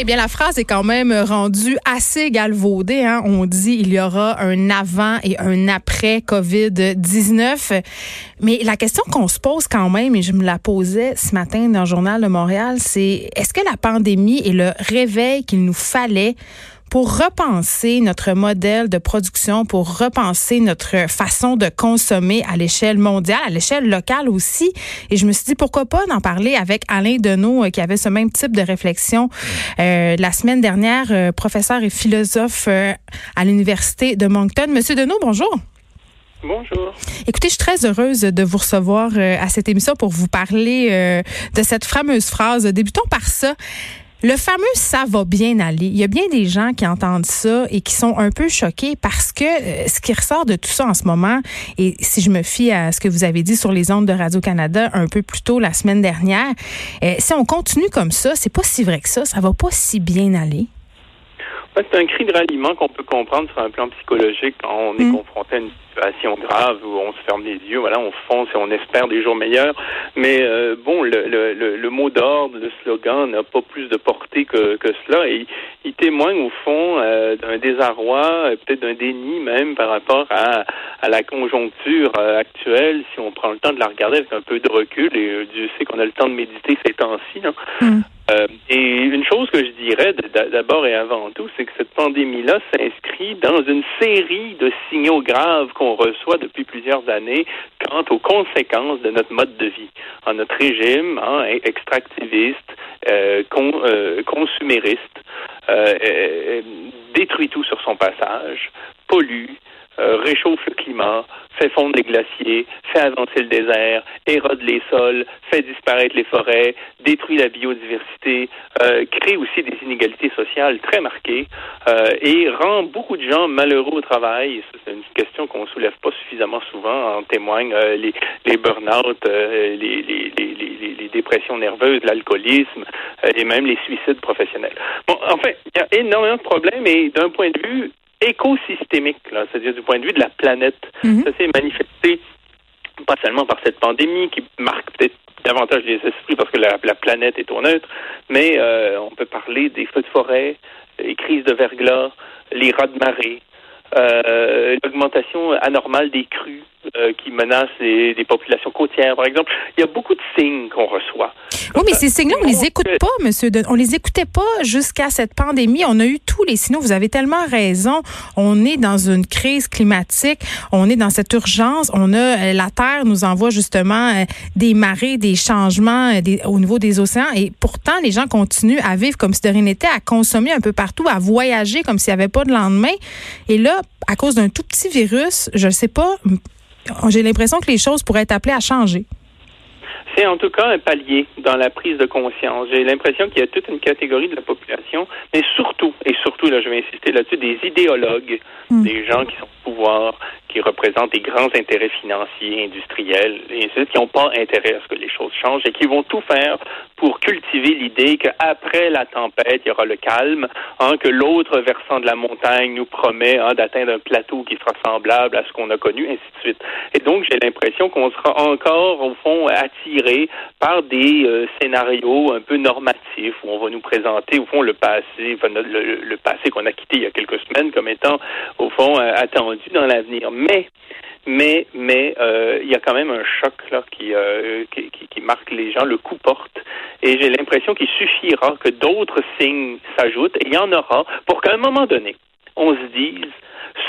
Eh bien, la phrase est quand même rendue assez galvaudée. Hein? On dit il y aura un avant et un après COVID-19. Mais la question qu'on se pose quand même, et je me la posais ce matin dans le journal de Montréal, c'est est-ce que la pandémie est le réveil qu'il nous fallait pour repenser notre modèle de production, pour repenser notre façon de consommer à l'échelle mondiale, à l'échelle locale aussi. Et je me suis dit, pourquoi pas d'en parler avec Alain Deneau, euh, qui avait ce même type de réflexion euh, la semaine dernière, euh, professeur et philosophe euh, à l'Université de Moncton. Monsieur Deneau, bonjour. Bonjour. Écoutez, je suis très heureuse de vous recevoir à cette émission pour vous parler de cette fameuse phrase. Débutons par ça. Le fameux ça va bien aller. Il y a bien des gens qui entendent ça et qui sont un peu choqués parce que euh, ce qui ressort de tout ça en ce moment, et si je me fie à ce que vous avez dit sur les ondes de Radio-Canada un peu plus tôt la semaine dernière, euh, si on continue comme ça, c'est pas si vrai que ça, ça va pas si bien aller. C'est un cri de ralliement qu'on peut comprendre sur un plan psychologique quand on est Mm. confronté à une situation grave où on se ferme les yeux, voilà, on fonce et on espère des jours meilleurs. Mais euh, bon, le, le, le, le mot d'ordre, le slogan n'a pas plus de portée que, que cela et il témoigne au fond euh, d'un désarroi, peut-être d'un déni même par rapport à, à la conjoncture euh, actuelle, si on prend le temps de la regarder avec un peu de recul, et Dieu sait qu'on a le temps de méditer ces temps-ci. Mm. Euh, et une chose que je dirais d'abord et avant tout, c'est que cette pandémie-là s'inscrit dans une série de signaux graves qu'on reçoit depuis plusieurs années quant aux conséquences de notre mode de vie, notre régime hein, e- extractiviste, euh, euh, consumériste, euh, détruit tout sur son passage, pollue, euh, réchauffe le climat, fait fondre les glaciers, fait avancer le désert, érode les sols, fait disparaître les forêts, détruit la biodiversité, euh, crée aussi des inégalités sociales très marquées euh, et rend beaucoup de gens malheureux au travail. C'est une question qu'on soulève pas suffisamment souvent. En témoignent euh, les, les burn-out, euh, les, les, les, dépressions nerveuses, l'alcoolisme euh, et même les suicides professionnels. Bon, en fait, il y a énormément de problèmes et d'un point de vue écosystémique, c'est-à-dire du point de vue de la planète. Mhm. Ça s'est manifesté pas seulement par cette pandémie qui marque peut-être davantage les esprits parce que la, la planète est au neutre, mais euh, on peut parler des feux de forêt, les crises de verglas, les rats de marée, euh, l'augmentation anormale des crues euh, qui menacent les, les populations côtières, par exemple. Il y a beaucoup de signes qu'on reçoit. Oui, mais ces signes-là, on les écoute Euh, pas, monsieur. De... On les écoutait pas jusqu'à cette pandémie. On a eu tous les signaux. Vous avez tellement raison. On est dans une crise climatique. On est dans cette urgence. On a euh, la Terre nous envoie justement euh, des marées, des changements des- au niveau des océans. Et pourtant, les gens continuent à vivre comme si de rien n'était, à consommer un peu partout, à voyager comme s'il n'y avait pas de lendemain. Et là, à cause d'un tout petit virus, je sais pas. J'ai l'impression que les choses pourraient être appelées à changer. C'est en tout cas un palier dans la prise de conscience. J'ai l'impression qu'il y a toute une catégorie de la population, mais surtout, et surtout, là, je vais insister là-dessus, des idéologues, Mm. des gens qui sont au pouvoir, qui représentent des grands intérêts financiers, industriels, et ainsi de suite, qui n'ont pas intérêt à ce que les choses changent et qui vont tout faire pour cultiver l'idée qu'après la tempête, il y aura le calme, hein, que l'autre versant de la montagne nous promet hein, d'atteindre un plateau qui sera semblable à ce qu'on a connu, ainsi de suite. Et donc, j'ai l'impression qu'on sera encore, au fond, attiré par des euh, scénarios un peu normatifs où on va nous présenter, au fond, le passé, le passé qu'on a quitté il y a quelques semaines comme étant, au fond, euh, attendu dans l'avenir. Mais mais mais euh, il y a quand même un choc là qui, euh, qui, qui, qui marque les gens, le coup porte. Et j'ai l'impression qu'il suffira que d'autres signes s'ajoutent, et il y en aura, pour qu'à un moment donné, on se dise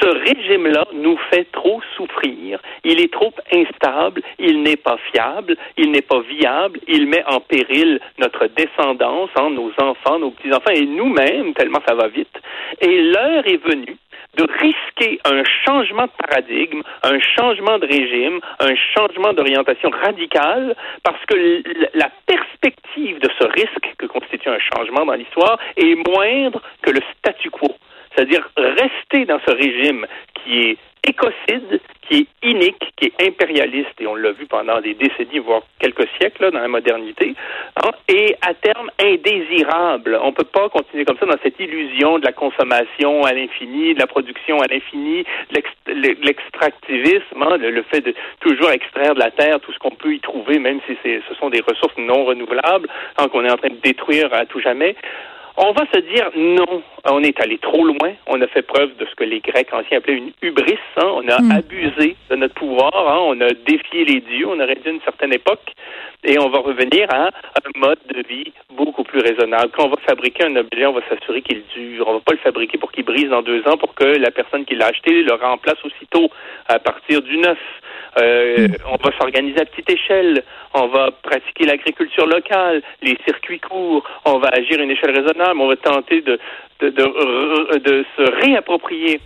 ce régime-là nous fait trop souffrir. Il est trop instable, il n'est pas fiable, il n'est pas viable, il met en péril notre descendance, hein, nos enfants, nos petits-enfants et nous-mêmes, tellement ça va vite. Et l'heure est venue de risquer un changement de paradigme, un changement de régime, un changement d'orientation radicale, parce que la perspective de ce risque que constitue un changement dans l'histoire est moindre que le statu quo. C'est-à-dire rester dans ce régime qui est écocide, qui est inique, qui est impérialiste, et on l'a vu pendant des décennies, voire quelques siècles dans la modernité, hein, et à terme indésirable. On ne peut pas continuer comme ça dans cette illusion de la consommation à l'infini, de la production à l'infini, l'extractivisme, hein, le, fait de toujours extraire de la terre tout ce qu'on peut y trouver, même si ce sont des ressources non renouvelables, hein, qu'on est en train de détruire à tout jamais. On va se dire non, on est allé trop loin. On a fait preuve de ce que les Grecs anciens appelaient une hubris. Hein. On a hmm. abusé de notre pouvoir. Hein. On a défié les dieux. On aurait dit une certaine époque. Et on va revenir à un mode de vie beaucoup plus raisonnable. Quand on va fabriquer un objet, on va s'assurer qu'il dure. On va pas le fabriquer pour qu'il brise dans deux ans pour que la personne qui l'a acheté le remplace aussitôt à partir du neuf. Euh. On va s'organiser à petite échelle. On va pratiquer l'agriculture locale, les circuits courts. On va agir à une échelle raisonnable. On va tenter de, se réapproprier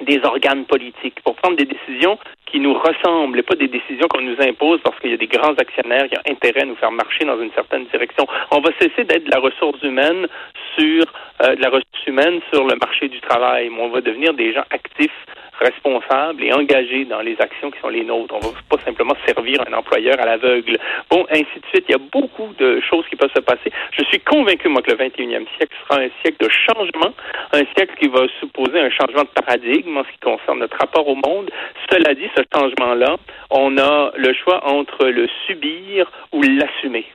des organes politiques pour prendre des décisions qui nous ressemblent et pas des décisions qu'on nous impose parce qu'il y a des grands actionnaires qui ont intérêt à nous faire marcher dans une certaine direction. On va cesser d'être de la ressource humaine sur euh, la ressource humaine sur le marché du travail. Mais on va devenir des gens actifs responsables et engagés dans les actions qui sont les nôtres. On ne va pas simplement servir un employeur à l'aveugle. Bon, ainsi de suite. Il y a beaucoup de choses qui peuvent se passer. Je suis convaincu, moi, que le 21e siècle sera un siècle de changement, un siècle qui va supposer un changement de paradigme en ce qui concerne notre rapport au monde. Cela dit, ce changement-là, on a le choix entre le subir ou l'assumer.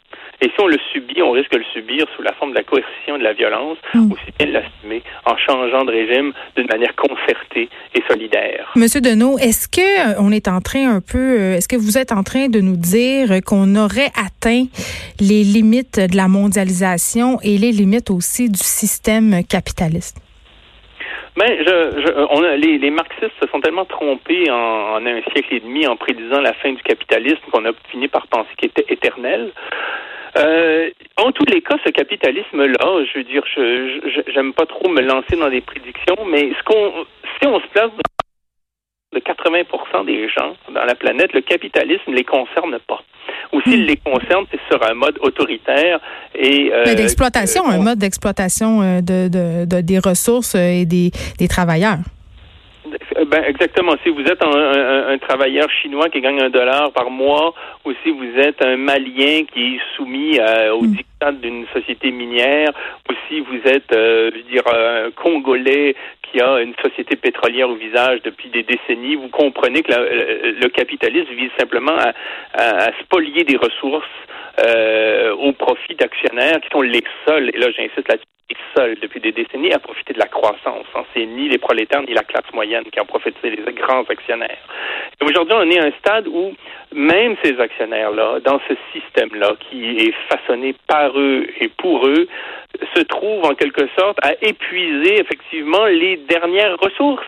Et si on le subit, on risque de le subir sous la forme de la coercition, de la violence, mm. aussi bien de l'assumer en changeant de régime d'une manière concertée et solidaire. Monsieur Deneau, est-ce que euh, on est en train un peu, euh, est-ce que vous êtes en train de nous dire qu'on aurait atteint les limites de la mondialisation et les limites aussi du système capitaliste? Ben, je, je, on a, les, les, marxistes se sont tellement trompés en, en, un siècle et demi en prédisant la fin du capitalisme qu'on a fini par penser qu'il était éternel. Euh, en tous les cas, ce capitalisme-là, je veux dire, je j'aime pas trop me lancer dans des prédictions, mais ce qu'on, si on se place dans de 80% des gens dans la planète, le capitalisme ne les concerne pas. Ou s'il hmm. les concerne, c'est sur un mode autoritaire et euh, d'exploitation, un mode d'exploitation euh, de, de, de, des ressources et des, des travailleurs. Ben, exactement. Si vous êtes un, travailleur chinois qui gagne un dollar par mois, ou si vous êtes un Malien qui est soumis euh, au mm. D'une société minière, ou si vous êtes, euh, je veux dire, un Congolais qui a une société pétrolière au visage depuis des décennies, vous comprenez que le capitalisme vise simplement à, à spolier des ressources euh, au profit d'actionnaires qui sont les seuls, et là j'insiste là-dessus, les seuls depuis des décennies à profiter de la croissance. Hein. C'est ni les prolétaires ni la classe moyenne qui en profitent, c'est les grands actionnaires. Aujourd'hui, on est à un stade où même ces actionnaires-là, dans ce système-là qui est façonné par eux et pour eux, se trouvent en quelque sorte à épuiser effectivement les dernières ressources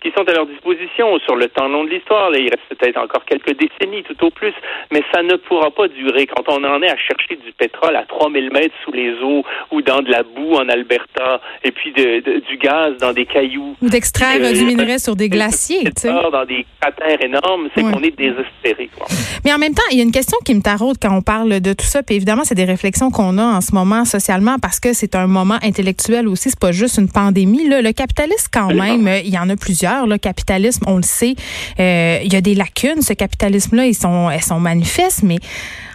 qui sont à leur disposition sur le temps long de l'histoire. Il reste peut-être encore quelques décennies tout au plus, mais ça ne pourra pas durer. Quand on en est à chercher du pétrole à 3000 mètres sous les eaux ou dans de la boue en Alberta et puis de, du gaz dans des cailloux. Ou d'extraire euh, du minerai sur des glaciers. Dans des cratères énormes, c'est qu'on est désespéré. Quoi. Mais en même temps, il y a une question qui me taraude quand on parle de tout ça. Puis évidemment, c'est des réflexions qu'on a en ce moment socialement parce que c'est un moment intellectuel aussi. C'est pas juste une pandémie. Là. Le capitalisme, quand même, il y en a plusieurs le capitalisme, on le sait, euh, il y a des lacunes. Ce capitalisme-là, ils sont, elles sont manifestes, mais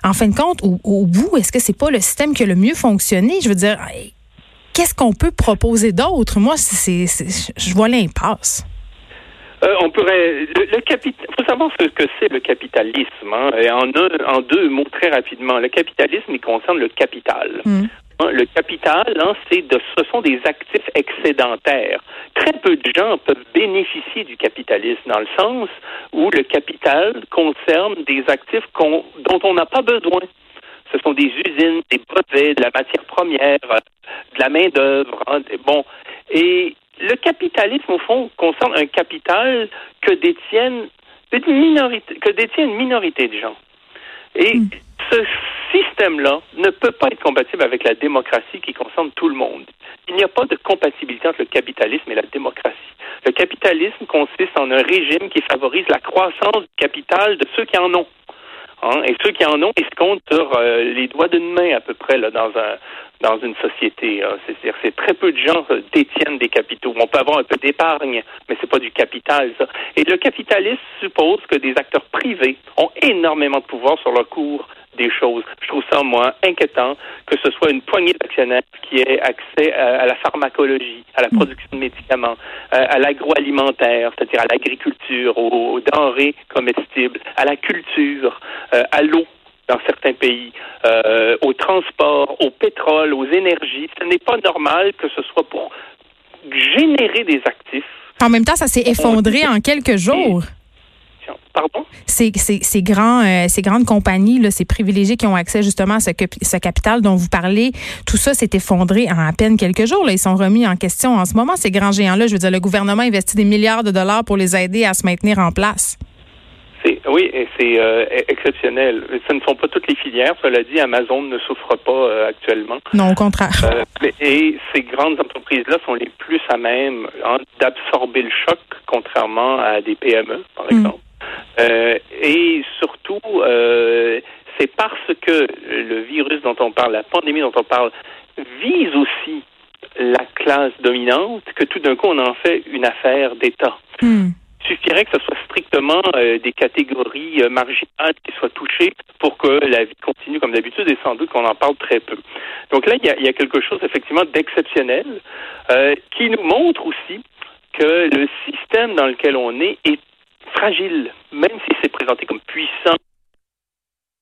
en fin de compte, au, bout, est-ce que c'est pas le système qui a le mieux fonctionné? Je veux dire, qu'est-ce qu'on peut proposer d'autre? Moi, c'est, je vois l'impasse. Euh, on pourrait. Le, capital. faut savoir ce que c'est le capitalisme. Hein, et en, en, deux mots très rapidement. Le capitalisme, il concerne le capital. Hmm. Hein, le capital, hein, c'est de, ce sont des actifs excédentaires. Très peu de gens peuvent bénéficier du capitalisme dans le sens où le capital concerne des actifs dont on n'a pas besoin. Ce sont des usines, des brevets, de la matière première, de la main d'œuvre. Hein, bon, et le capitalisme, au fond, concerne un capital que détiennent que détient une minorité de gens. Et hmm. ce système-là ne peut pas être compatible avec la démocratie qui concerne tout le monde. Il n'y a pas de compatibilité entre le capitalisme et la démocratie. Le capitalisme consiste en un régime qui favorise la croissance du capital de ceux qui en ont. Hein? Et ceux qui en ont, ils se comptent sur euh, les doigts d'une main à peu près là, dans un dans une société. Hein. C'est-à-dire c'est très peu de gens euh, détiennent des capitaux. On peut avoir un peu d'épargne, mais c'est pas du capital, ça. Et le capitalisme suppose que des acteurs privés ont énormément de pouvoir sur le cours des choses. Je trouve ça, moi, inquiétant que ce soit une poignée d'actionnaires qui ait accès à, la pharmacologie, à la production de médicaments, euh, à, l'agroalimentaire, c'est-à-dire à l'agriculture, aux, denrées comestibles, à la culture, euh, à l'eau dans certains pays, euh, au transport, au pétrole, aux énergies. Ce n'est pas normal que ce soit pour générer des actifs. En même temps, ça s'est effondré en quelques jours. Pardon? Ces, ces, grands, euh, ces grandes compagnies, là, ces privilégiés qui ont accès justement à ce, ce capital dont vous parlez, tout ça s'est effondré en à peine quelques jours. Là. Ils sont remis en question en ce moment, ces grands géants-là. Je veux dire, le gouvernement investit des milliards de dollars pour les aider à se maintenir en place. Oui, et c'est euh, exceptionnel. Ce ne sont pas toutes les filières. Cela dit, Amazon ne souffre pas euh, actuellement. Non, au contraire. et ces grandes entreprises-là sont les plus à même hein, d'absorber le choc, contrairement à des PME, par mm. Euh, et surtout, euh, c'est parce que le virus dont on parle, la pandémie dont on parle, vise aussi la classe dominante que tout d'un coup on en fait une affaire d'État. Hmm. Il suffirait que ce soit strictement euh, des catégories marginales qui soient touchées pour que la vie continue comme d'habitude et sans doute qu'on en parle très peu. Donc là, il y a, il y a quelque chose effectivement d'exceptionnel qui nous montre aussi que le système dans lequel on est est fragile, même si c'est présenté comme puissant,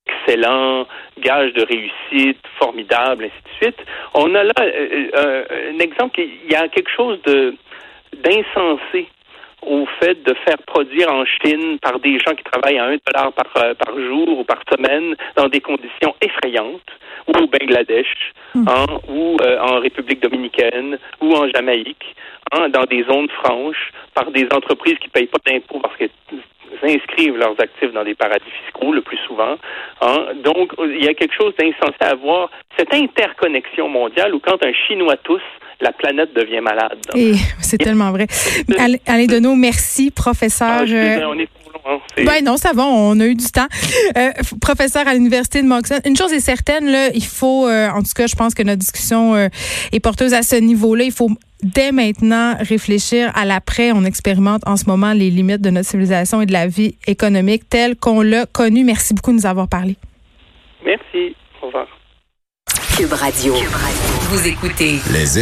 excellent, gage de réussite, formidable, ainsi de suite. On a là euh, euh, un exemple, il y a quelque chose de d'insensé au fait de faire produire en Chine par des gens qui travaillent à un dollar par, euh, par jour ou par semaine dans des conditions effrayantes, ou au Bangladesh, hmm. hein, ou en République dominicaine, ou en Jamaïque, hein, dans des zones franches, par des entreprises qui ne payent pas d'impôts parce qu'elles inscrivent leurs actifs dans des paradis fiscaux le plus souvent. Hein. Donc, il y a quelque chose d'insensé à voir. Cette interconnexion mondiale où quand un Chinois tousse, la planète devient malade. Et c'est tellement vrai. Alain Deneau, merci, professeur. Ah, on est Hein, ben non, ça va, on a eu du temps. Euh, professeur à l'Université de Moncton, une chose est certaine, là, il faut, euh, en tout cas, je pense que notre discussion euh, est porteuse à ce niveau-là. Il faut dès maintenant réfléchir à l'après. On expérimente en ce moment les limites de notre civilisation et de la vie économique telle qu'on l'a connue. Merci beaucoup de nous avoir parlé. Merci. Au revoir. Cube Radio. Vous écoutez les